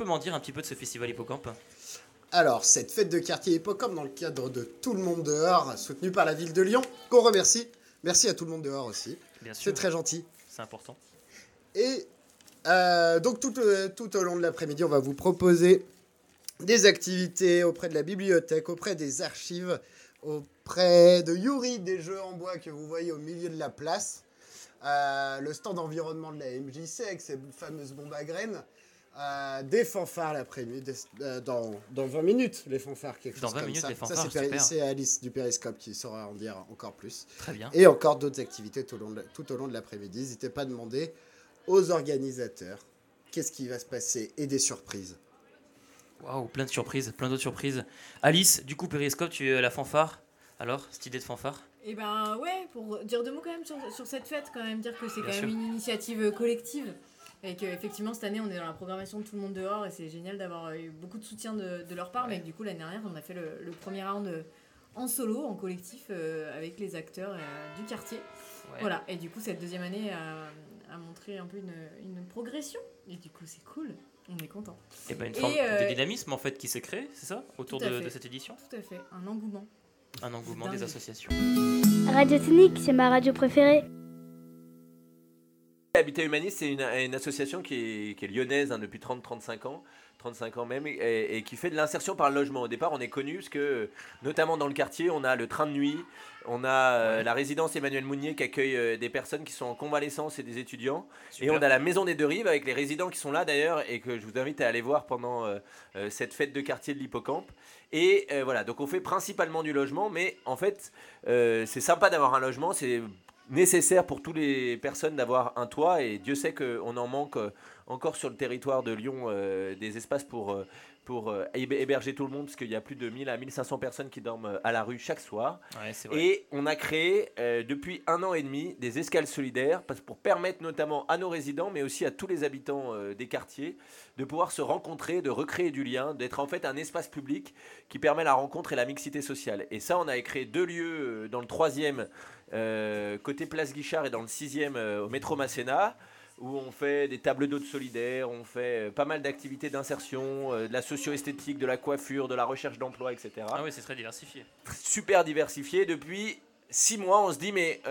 peux m'en dire un petit peu de ce festival Hippocampe Alors, cette fête de quartier Hippocampe, dans le cadre de Tout le monde dehors, soutenue par la ville de Lyon, qu'on remercie. Merci à tout le monde dehors aussi. Bien sûr, C'est très gentil. c'est important. Et euh, donc tout, euh, tout au long de l'après-midi, on va vous proposer des activités auprès de la bibliothèque, auprès des archives, auprès de Yuri, des jeux en bois que vous voyez au milieu de la place, euh, le stand environnement de la MJC avec ses fameuses bombes à graines, euh, des fanfares l'après-midi, des- euh, dans, dans 20 minutes, les fanfares, quelque Dans chose 20 comme minutes, ça. les Ça, fanfares, super. c'est Alice du Périscope qui saura en dire encore plus. Très bien. Et encore d'autres activités tout au long de, tout au long de l'après-midi. N'hésitez pas à demander aux organisateurs qu'est-ce qui va se passer et des surprises. Waouh, plein de surprises, plein d'autres surprises. Alice, du coup, Périscope, tu es à la fanfare. Alors, cette idée de fanfare? Et ben ouais, pour dire deux mots quand même sur, sur cette fête, quand même dire que c'est Bien quand sûr. même une initiative collective. Et qu'effectivement, cette année, on est dans la programmation de tout le monde dehors et c'est génial d'avoir eu beaucoup de soutien de, de leur part. Ouais. Mais du coup, l'année dernière, on a fait le, le premier round euh, en solo, en collectif, euh, avec les acteurs euh, du quartier. Ouais. Voilà, et du coup, cette deuxième année a, a montré un peu une, une progression. Et du coup, c'est cool, on est content. Et ben une Et, forme euh, de dynamisme en fait qui s'est créée, c'est ça Autour de, de cette édition? Tout à fait, un engouement. Un engouement des associations. Radio Technique, c'est ma radio préférée. Habitat Humaniste, c'est une, une association qui est, qui est lyonnaise hein, depuis 30-35 ans, 35 ans même, et, et qui fait de l'insertion par le logement. Au départ, on est connu parce que, notamment dans le quartier, on a le train de nuit, on a euh, Ouais. la résidence Emmanuel Mounier qui accueille euh, des personnes qui sont en convalescence et des étudiants. Et on a la Maison des Deux Rives avec les résidents qui sont là d'ailleurs et que je vous invite à aller voir pendant euh, euh, cette fête de quartier de l'Hippocampe. Et euh, voilà, donc on fait principalement du logement, mais en fait, euh, c'est sympa d'avoir un logement, c'est nécessaire pour toutes les personnes d'avoir un toit et Dieu sait qu'on en manque euh, encore sur le territoire de Lyon euh, des espaces pour, euh, pour euh, héb- héberger tout le monde parce qu'il y a plus de 1000 à 1500 personnes qui dorment à la rue chaque soir. Ouais. Et on a créé euh, depuis un an et demi des escales solidaires pour permettre notamment à nos résidents, mais aussi à tous les habitants des quartiers, de pouvoir se rencontrer, de recréer du lien, d'être en fait un espace public qui permet la rencontre et la mixité sociale. Et ça, on avait créé deux lieux dans le troisième, euh, côté Place Guichard, et dans le sixième, euh, au métro Masséna où on fait des tables d'hôtes solidaires, on fait euh, pas mal d'activités d'insertion, de la socio-esthétique, de la coiffure, de la recherche d'emploi, etc Ah oui, c'est très diversifié. super diversifié. Depuis six mois, on se dit, mais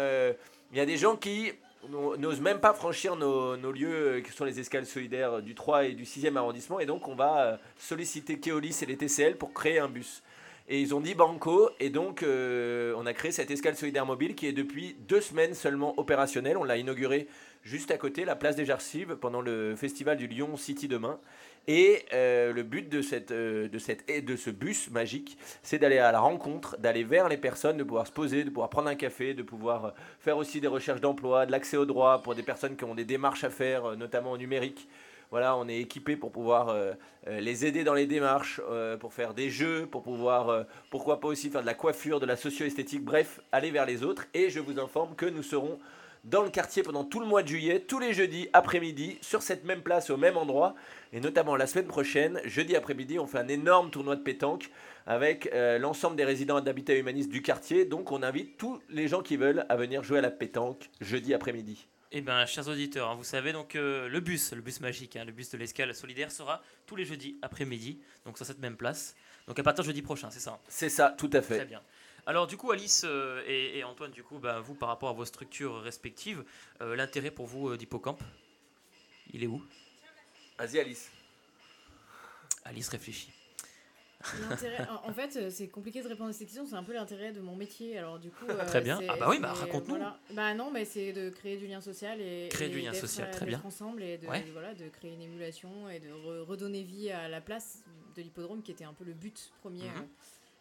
il y a des gens qui n'o- n'osent même pas franchir nos, nos lieux, qui sont les escales solidaires du 3 et du 6e arrondissement. Et donc, on va solliciter Keolis et les TCL pour créer un bus. Et ils ont dit banco, et donc euh, on a créé cette escale solidaire mobile qui est depuis deux semaines seulement opérationnelle. On l'a inaugurée juste à côté, la place des Archives, pendant le festival du Lyon City demain. Et euh, le but de, cette, euh, de, cette, de ce bus magique, c'est d'aller à la rencontre, d'aller vers les personnes, de pouvoir se poser, de pouvoir prendre un café, de pouvoir faire aussi des recherches d'emploi, de l'accès au droit pour des personnes qui ont des démarches à faire, notamment au numérique. Voilà, on est équipé pour pouvoir euh, euh, les aider dans les démarches, euh, pour faire des jeux, pour pouvoir, pourquoi pas aussi faire de la coiffure, de la socio-esthétique, bref, aller vers les autres. Et je vous informe que nous serons dans le quartier pendant tout le mois de juillet, tous les jeudis après-midi, sur cette même place, au même endroit. Et notamment la semaine prochaine, jeudi après-midi, on fait un énorme tournoi de pétanque avec l'ensemble des résidents d'habitat humaniste du quartier. Donc on invite tous les gens qui veulent à venir jouer à la pétanque jeudi après-midi. Eh bien, chers auditeurs, hein, vous savez donc euh, le bus, le bus magique, hein, le bus de l'escale solidaire sera tous les jeudis après-midi, donc sur cette même place. Donc à partir de jeudi prochain, c'est ça hein? C'est ça, tout à Très fait. bien. Alors du coup, Alice euh, et, et Antoine, du coup, bah, vous par rapport à vos structures respectives, euh, l'intérêt pour vous d'Hippocampe, il est où? Vas-y Alice. Alice réfléchit. En en fait, euh, c'est compliqué de répondre à cette question. C'est un peu l'intérêt de mon métier. Alors du coup, euh, Très bien. Ah bah oui, bah, c'est- raconte-nous. voilà. Bah non, mais c'est de créer du lien social et Créer et du lien social, euh, très bien. ensemble et de, Ouais. de- voilà, de créer une émulation et de re- redonner vie à la place de l'hippodrome qui était un peu le but premier. Mhm. euh.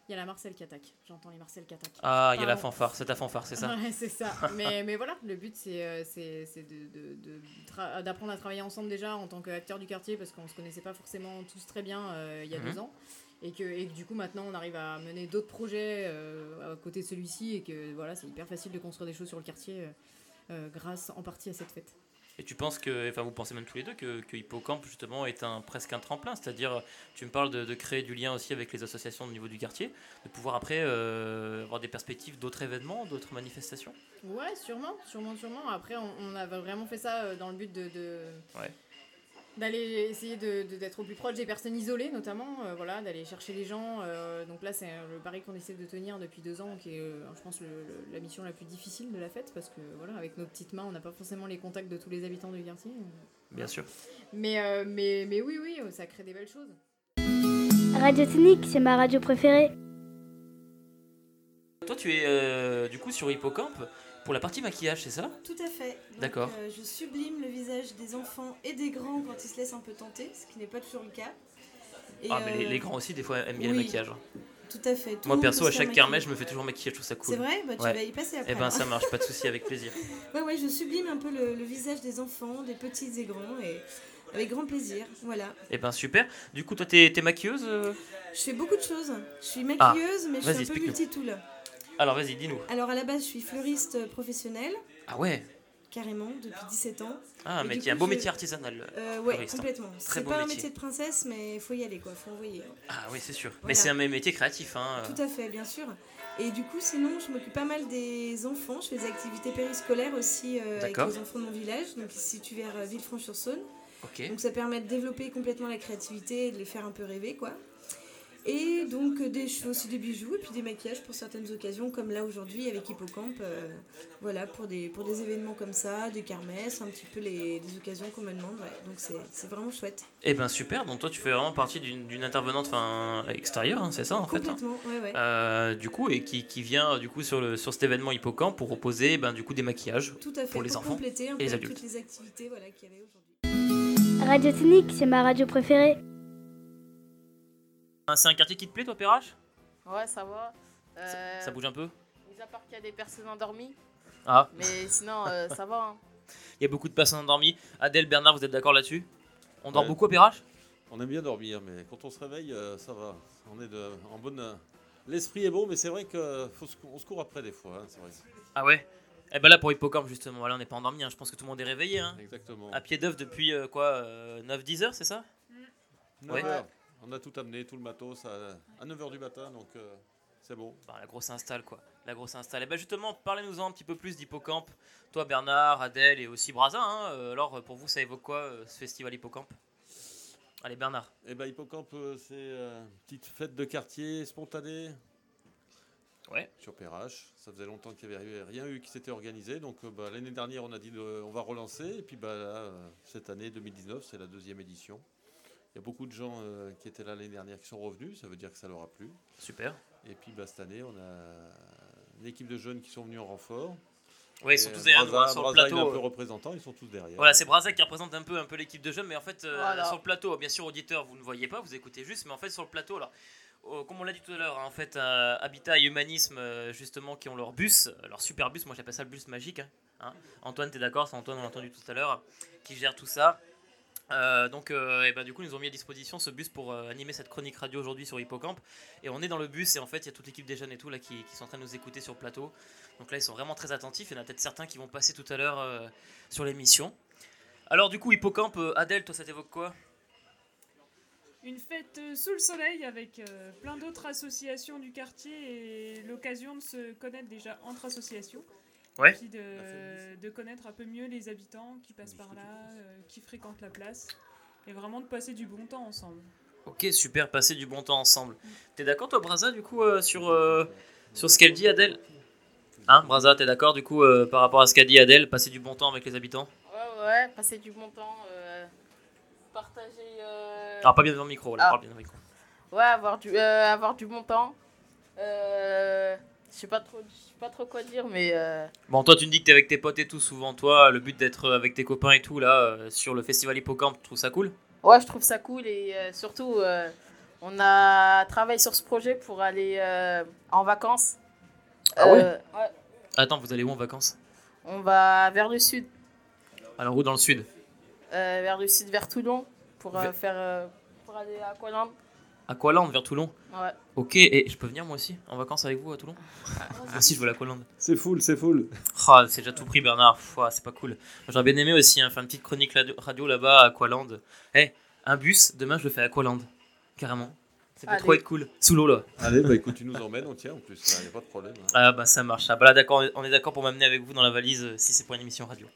Il y a la Marcel qui attaque. J'entends les Marcel qui attaquent. Ah, il y a la fanfare, c'est ta fanfare, c'est ça Ouais, c'est ça. mais, mais voilà, le but c'est euh, c'est de- de- de tra- d'apprendre à travailler ensemble déjà en tant qu'acteur du quartier parce qu'on se connaissait pas forcément tous très bien euh, il y a Mhm. deux ans. Et que, et que du coup maintenant on arrive à mener d'autres projets euh, à côté de celui-ci et que voilà c'est hyper facile de construire des choses sur le quartier euh, euh, grâce en partie à cette fête. Et tu penses que, enfin vous pensez même tous les deux que, que Hippocampe justement est un, presque un tremplin, c'est-à-dire tu me parles de, de créer du lien aussi avec les associations au niveau du quartier, de pouvoir après euh, avoir des perspectives d'autres événements, d'autres manifestations? Ouais, sûrement, sûrement, sûrement. Après, on, on a vraiment fait ça dans le but de, de, Ouais. D'aller essayer de- de- d'être au plus proche des personnes isolées notamment euh, voilà d'aller chercher les gens euh, donc là c'est euh, le pari qu'on essaie de tenir depuis deux ans qui est euh, je pense le- le- la mission la plus difficile de la fête parce que voilà avec nos petites mains on n'a pas forcément les contacts de tous les habitants du quartier Bien sûr. mais euh, mais mais oui oui ça crée des belles choses Radio Tonique, c'est ma radio préférée. Toi, tu es euh, du coup sur Hippocampe pour la partie maquillage, c'est ça Tout à fait. D'accord. euh, je sublime le visage des enfants et des grands quand ils se laissent un peu tenter, ce qui n'est pas toujours le cas. Et, Ah, mais les, euh, les grands aussi, des fois, aiment bien oui, le maquillage. hein. Tout à fait. Tout Moi, perso, à chaque maquiller. je me fais toujours maquiller, je trouve ça cool. C'est vrai? Bah, Tu Ouais. vas y passer après. Eh ben, ça marche, pas de souci, avec plaisir. Ouais, ouais, je sublime un peu le, le visage des enfants, des petits et grands, et avec grand plaisir. Voilà. Eh ben, super. Du coup, toi, t'es maquilleuse euh? Je fais beaucoup de choses. Je suis Ah, maquilleuse, mais je suis un peu multitool. Alors, vas-y, dis-nous. Alors à la base, je suis fleuriste professionnelle, Ah ouais carrément, depuis 17 ans. Ah, un Et du métier, un beau je- métier artisanal. Euh, ouais, Fleuriste, hein. complètement. C'est pas un métier. de princesse, mais il faut y aller, quoi. Faut envoyer. Ah oui, c'est sûr. Mais c'est un métier créatif. Hein. Tout à fait, bien sûr. Et du coup, sinon, je m'occupe pas mal des enfants. Je fais des activités périscolaires aussi euh, avec les enfants de mon village, donc qui se situe vers euh, Villefranche-sur-Saône. Donc ça permet de développer complètement la créativité et de les faire un peu rêver, quoi. Et donc, euh, des, aussi des bijoux et puis des maquillages pour certaines occasions, comme là aujourd'hui avec Hippocampe. euh, voilà, pour des, pour des événements comme ça, des kermesses, un petit peu les, les occasions qu'on me demande. ouais. Donc c'est c'est vraiment chouette. Eh ben, super. Donc, toi, tu fais vraiment partie d'une d'une intervenante enfin, extérieure, hein, c'est ça, en fait hein. Complètement, ouais, ouais. Euh, du coup, et qui, qui vient du coup sur, le, sur cet événement Hippocampe pour proposer ben, du coup des maquillages. Tout à fait, pour les enfants compléter un et les adultes. toutes les activités voilà, qu'il y avait aujourd'hui. Radio Tonique, c'est ma radio préférée. C'est un quartier qui te plaît, toi, Perrache? Ouais, ça va. Euh, Ça bouge un peu? Mis à part qu'il y a des personnes endormies. Ah, Mais sinon, euh, ça va. hein. il y a beaucoup de personnes endormies. Adèle, Bernard, vous êtes d'accord là-dessus? On dort Ouais. beaucoup à Perrache? On aime bien dormir, mais quand on se réveille, euh, ça va. On est de, en bonne. euh, L'esprit est bon, mais c'est vrai qu'on se, on se court après des fois. hein, c'est vrai. Ah ouais? Eh ben là, pour Hippocampe, justement, voilà, on n'est pas endormi. hein. Je pense que tout le monde est réveillé. Hein. Exactement. À pied d'œuf depuis euh, quoi 9-10 heures, c'est ça? 9 ouais. On a tout amené, tout le matos à, à 9h du matin, donc euh, c'est bon. Bah, La grosse installe, quoi. La grosse installe. Et ben justement, parlez-nous un petit peu plus d'Hippocampe. Toi, Bernard, Adèle et aussi Braza. hein. Euh, alors, pour vous, ça évoque quoi euh, ce festival Hippocampe Allez, Bernard. Et ben Hippocampe, c'est une petite fête de quartier spontanée. Ouais. Sur Perrache. Ça faisait longtemps qu'il n'y avait rien eu qui s'était organisé. Donc bah, l'année dernière, on a dit de- on va relancer. Et puis bah, là, cette année 2019, c'est la deuxième édition. Il y a beaucoup de gens euh, qui étaient là l'année dernière qui sont revenus. Ça veut dire que ça leur a plu. Super. Et puis bah, cette année, on a une équipe de jeunes qui sont venus en renfort. Ouais, ils sont tous derrière nous, Braza- hein, sur le Braza, est plateau. un peu représentant, ils sont tous derrière. Voilà, c'est Braza qui représente un peu, un peu l'équipe de jeunes, mais en fait, euh, Voilà. sur le plateau, bien sûr, auditeur, vous ne voyez pas, vous écoutez juste, mais en fait, sur le plateau, alors, euh, comme on l'a dit tout à l'heure, hein, en fait, euh, Habitat et Humanisme, justement, qui ont leur bus, leur super bus, moi j'appelle ça le bus magique. hein, hein. Antoine, t'es d'accord C'est Antoine, on l'a entendu tout à l'heure, qui gère tout ça. Euh, donc, euh, ben, du coup, ils nous ont mis à disposition ce bus pour euh, animer cette chronique radio aujourd'hui sur Hippocampe. Et on est dans le bus, et en fait, il y a toute l'équipe des jeunes et tout là qui, qui sont en train de nous écouter sur le plateau. Donc là, ils sont vraiment très attentifs. Il y en a peut-être certains qui vont passer tout à l'heure sur l'émission. Alors, du coup, Hippocampe, Adèle, toi, ça t'évoque quoi? Une fête sous le soleil avec plein d'autres associations du quartier et l'occasion de se connaître déjà entre associations. Ouais. Puis de, de connaître un peu mieux les habitants qui passent par là, euh, qui fréquentent la place. Et vraiment de passer du bon temps ensemble. Ok, super, passer du bon temps ensemble. T'es d'accord, toi, Braza, du coup, euh, sur, euh, sur ce qu'elle dit, Adèle? Hein, Braza, t'es d'accord, du coup, euh, par rapport à ce qu'a dit Adèle, passer du bon temps avec les habitants? Ouais, ouais, passer du bon temps. euh, partager. euh, Alors, pas bien devant le micro, là, Ah. parle bien devant le micro. Ouais, avoir du, euh, avoir du bon temps. Euh, je sais pas trop, je sais pas trop quoi dire, mais euh, Bon, toi, tu me dis que t'es avec tes potes et tout, souvent, toi, le but d'être avec tes copains et tout, là, euh, sur le festival Hippocampe, tu trouves ça cool? Ouais, je trouve ça cool et euh, surtout, euh, on a travaillé sur ce projet pour aller euh, en vacances. Ah ouais? Euh, ouais. Attends, vous allez où en vacances? On va vers le sud, Alors, où dans le sud? Euh, vers le sud, vers Toulon, pour euh, faire, euh, pour aller à Aqualand. Aqualand, vers Toulon Ouais. Ok, et je peux venir moi aussi en vacances avec vous à Toulon? Moi aussi, je veux l'Aqualand. C'est full, c'est full. Ah, c'est déjà tout pris, Bernard. Ah, c'est pas cool. J'aurais bien aimé aussi hein, faire une petite chronique radio- là-bas à Aqualand. Eh, un bus, demain je le fais à Aqualand. Carrément. Ça peut Allez. trop être cool. Sous l'eau là. Allez, bah écoute, tu nous emmènes, on tient en plus, il n'y a pas de problème. hein. Ah bah ça marche. Ah, bah là d'accord, on est d'accord pour m'amener avec vous dans la valise euh, si c'est pour une émission radio.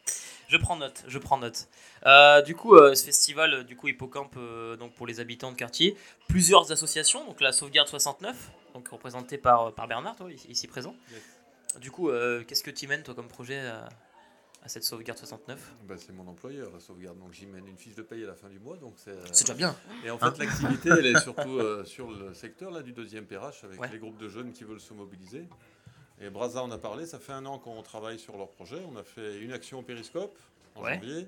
Je prends note, je prends note. Euh, du coup, euh, ce festival, euh, du coup, Hippocampe, euh, donc pour les habitants de quartier, plusieurs associations, donc la Sauvegarde 69, donc représentée par, par Bernard, toi, ici, présent. Du coup, euh, qu'est-ce que tu mènes, toi, comme projet à, à cette Sauvegarde 69 Bah, c'est mon employeur, la sauvegarde. Donc j'y mène une fiche de paye à la fin du mois. Donc c'est, euh, C'est déjà bien. Et en Hein? fait, l'activité, elle est surtout euh, sur le secteur là, du deuxième PRH avec Ouais. les groupes de jeunes qui veulent se mobiliser. Et Braza en a parlé, ça fait un an qu'on travaille sur leur projet. On a fait une action au périscope en Ouais. janvier.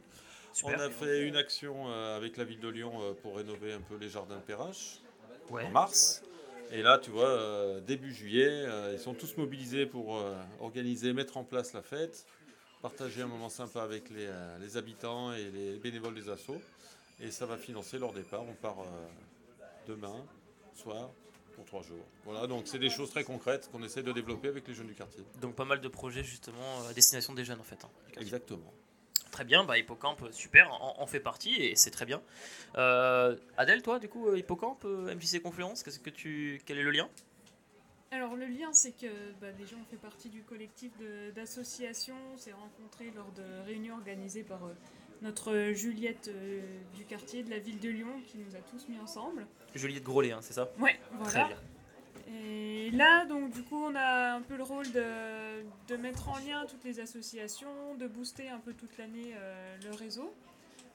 Super. On a fait une action euh, avec la ville de Lyon euh, pour rénover un peu les jardins de Ouais. en mars. Et là, tu vois, euh, début juillet, ils sont tous mobilisés pour organiser, mettre en place la fête, partager un moment sympa avec les, les habitants et les bénévoles des assos. Et ça va financer leur départ. On part demain, soir, pour trois jours. Voilà, donc c'est des choses très concrètes qu'on essaie de développer avec les jeunes du quartier. Donc pas mal de projets justement à destination des jeunes en fait. hein. Exactement. Très bien, bah, Hippocampe, super, en, en fait partie et c'est très bien. Euh, Adèle, toi, du coup, euh, Hippocampe, euh, MJC Confluence, qu'est-ce que tu, quel est le lien? Alors le lien, c'est que bah, déjà on fait partie du collectif d'associations. On s'est rencontrés lors de réunions organisées par euh, notre Juliette euh, du quartier de la ville de Lyon qui nous a tous mis ensemble. Juliette Grolet, hein, c'est ça? Ouais, Très voilà. bien. Et là, donc, du coup, on a un peu le rôle de, de mettre en lien toutes les associations, de booster un peu toute l'année euh, le réseau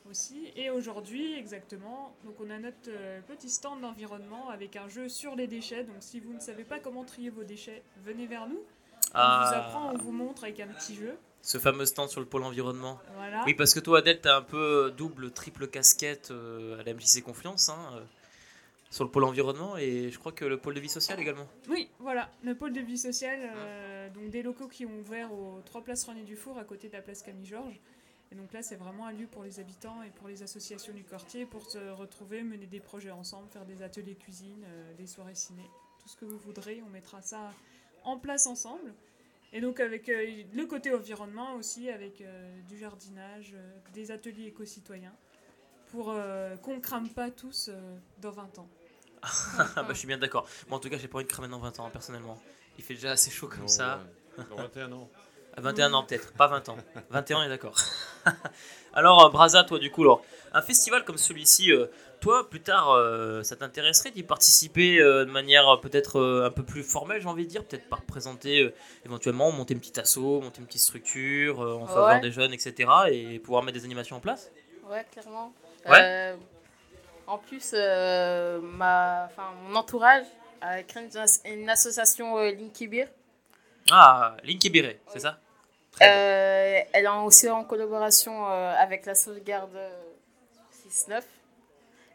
aussi. Et aujourd'hui, exactement, donc on a notre euh, petit stand d'environnement avec un jeu sur les déchets. Donc, si vous ne savez pas comment trier vos déchets, venez vers nous. On Ah. vous apprend, on vous montre avec un petit jeu. Ce fameux stand sur le pôle environnement. Voilà. Oui, parce que toi, Adèle, t'as un peu euh, double, triple casquette euh, à la MJC Confluence, hein, euh, sur le pôle environnement et je crois que le pôle de vie sociale également. Oui, voilà, le pôle de vie sociale, euh, donc des locaux qui ont ouvert aux trois places René Dufour à côté de la place Camille Georges. Et donc là, c'est vraiment un lieu pour les habitants et pour les associations du quartier pour se retrouver, mener des projets ensemble, faire des ateliers cuisine, euh, des soirées ciné, tout ce que vous voudrez. On mettra ça en place ensemble. Et donc avec euh, le côté environnement aussi, avec euh, du jardinage, euh, des ateliers éco-citoyens, pour euh, qu'on crame pas tous euh, dans 20 ans. Ah bah, je suis bien d'accord. Moi, en tout cas, j'ai pas envie de cramer dans 20 ans, personnellement. Il fait déjà assez chaud comme Non, ça. ouais. Dans 21 ans. À 21 ans peut-être, pas 20 ans. 21 est d'accord. alors euh, Braza, toi du coup, alors, un festival comme celui-ci, euh, toi plus tard, euh, ça t'intéresserait d'y participer de manière peut-être un peu plus formelle, j'ai envie de dire, peut-être par représenter euh, éventuellement, monter une petite asso, monter une petite structure en faveur Ouais. des jeunes, etc. et pouvoir mettre des animations en place? Ouais, clairement. Ouais. Euh, en plus, euh, ma, mon entourage a créé une, as- une association euh, Linky Beer. Ah, Linky Biré, c'est ça? Euh, elle est aussi en collaboration euh, avec la sauvegarde euh, 6-9.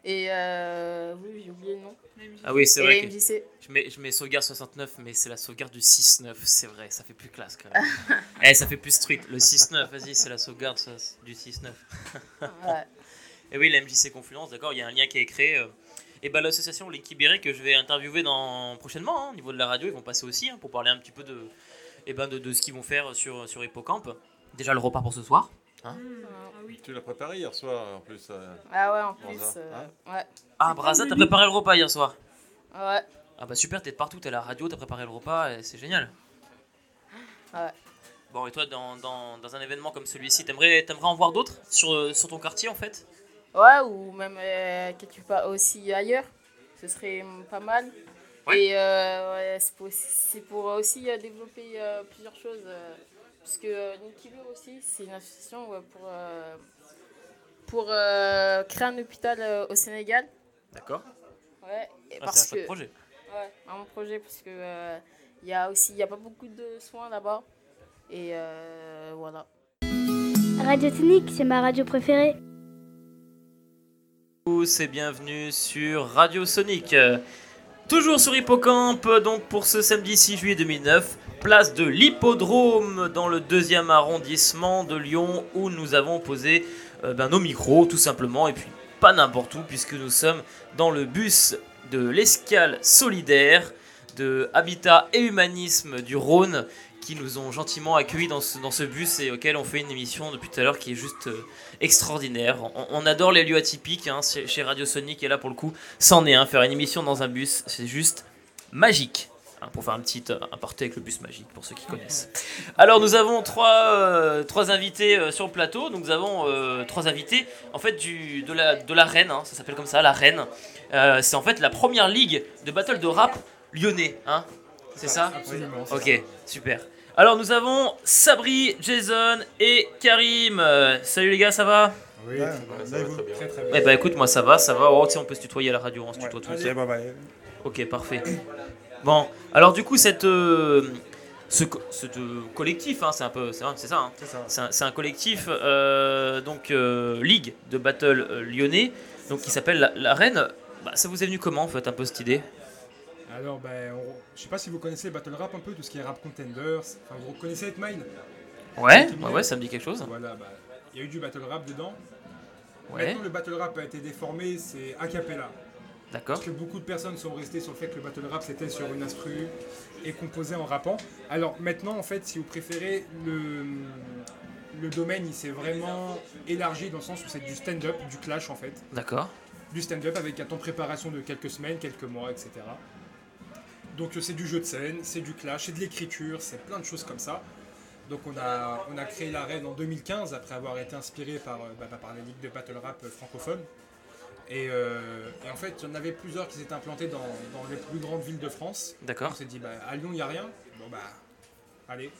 Et euh, oui, j'ai oublié le nom. Ah oui, c'est vrai Et que MJC. je mets, je mets sauvegarde 69, mais c'est la sauvegarde du 6-9, c'est vrai, ça fait plus classe quand même. eh, ça fait plus street, le 6-9, vas-y, c'est la sauvegarde ça, du 6-9. Ouais. Et oui, la MJC Confluence, d'accord, il y a un lien qui est créé. euh. Et bah, l'association Les Kibérés que je vais interviewer dans, prochainement, hein, au niveau de la radio, ils vont passer aussi hein, pour parler un petit peu de, eh ben, de, de ce qu'ils vont faire sur, sur Hippocampe. Déjà le repas pour ce soir. Hein Ah oui. Tu l'as préparé hier soir en plus. euh, Ah ouais, en plus. Braza, euh, hein ouais. Ah, Braza, t'as préparé le repas hier soir Ouais. Ah bah super, t'es de partout, t'es à la radio, t'as préparé le repas, et c'est génial. Ouais. Bon, et toi, dans, dans, dans un événement comme celui-ci, t'aimerais, t'aimerais en voir d'autres sur, euh, sur ton quartier en fait? Ouais, ou même euh, quelque part aussi ailleurs. Ce serait mm, pas mal. Ouais. Et euh, ouais, c'est pour, c'est pour aussi euh, développer euh, plusieurs choses. euh, parce que euh, Beer aussi, c'est une association ouais, pour, euh, pour euh, créer un hôpital euh, au Sénégal. D'accord. Ouais, et Ah, parce c'est un que, projet. Ouais, un projet parce que euh, il y a aussi il y a pas beaucoup de soins là-bas. Et euh, voilà. Radio Tonique, c'est ma radio préférée. tous et bienvenue sur Radio Sonic. Toujours sur Hippocampe, donc pour ce samedi 6 juillet 2009, place de l'Hippodrome dans le deuxième arrondissement de Lyon où nous avons posé euh, ben, nos micros tout simplement et puis pas n'importe où puisque nous sommes dans le bus de l'escale solidaire de Habitat et Humanisme du Rhône qui nous ont gentiment accueillis dans ce, dans ce bus et auquel on fait une émission depuis tout à l'heure qui est juste euh, extraordinaire. On, on adore les lieux atypiques hein, chez, chez Radio Sonic et là pour le coup, c'en est un. Faire une émission dans un bus, c'est juste magique. hein, pour faire un petit euh, aparté avec le bus magique pour ceux qui connaissent. Alors nous avons trois, euh, trois invités euh, sur le plateau. Donc nous avons euh, trois invités en fait du, de, la, de la Reine, hein, ça s'appelle comme ça, la Reine. Euh, c'est en fait la première ligue de battle de rap lyonnais. Hein c'est ça? Absolument. Ok, super. Alors nous avons Sabri, Jason et Karim. Euh, salut les gars, ça va? Oui, Ouais, ça va, ça très très très Eh bien. bah écoute, moi ça va, ça va. Oh, on peut se tutoyer à la radio, on se tutoie tous. Allez, bye bye. Ok, parfait. Bon, alors du coup, cette, euh, ce, euh, collectif, hein, c'est un peu, c'est ça, hein. C'est ça. c'est un, collectif, euh, donc euh, ligue de battle euh, lyonnais, donc qui s'appelle la, la Reine. Bah, ça vous est venu comment en fait un peu cette idée? Alors, ben, on- je sais pas si vous connaissez Battle Rap un peu, tout ce qui est rap contenders. Enfin, vous connaissez Hitmine Ouais, ouais, ouais, ça me dit quelque chose. Voilà, bah, il y a eu du battle rap dedans. Ouais, Maintenant, le battle rap a été déformé, c'est a cappella. d'accord. Parce que beaucoup de personnes sont restées sur le fait que le battle rap c'était sur une instru et composé en rappant. Alors maintenant, en fait, si vous préférez, le, le domaine il s'est vraiment élargi dans le sens où c'est du stand-up, du clash en fait. D'accord. Du stand-up avec un temps de préparation de quelques semaines, quelques mois, etc. Donc euh, c'est du jeu de scène, c'est du clash, c'est de l'écriture, c'est plein de choses comme ça. Donc on a, on a créé l'arène en 2015 après avoir été inspiré par, euh, bah, bah, par les ligues de battle rap euh. Et, euh, et en fait, il y en avait plusieurs qui s'étaient implantés dans, dans les plus grandes villes de France. D'accord. On s'est dit, bah, à Lyon, il n'y a rien. Bon, bah, allez.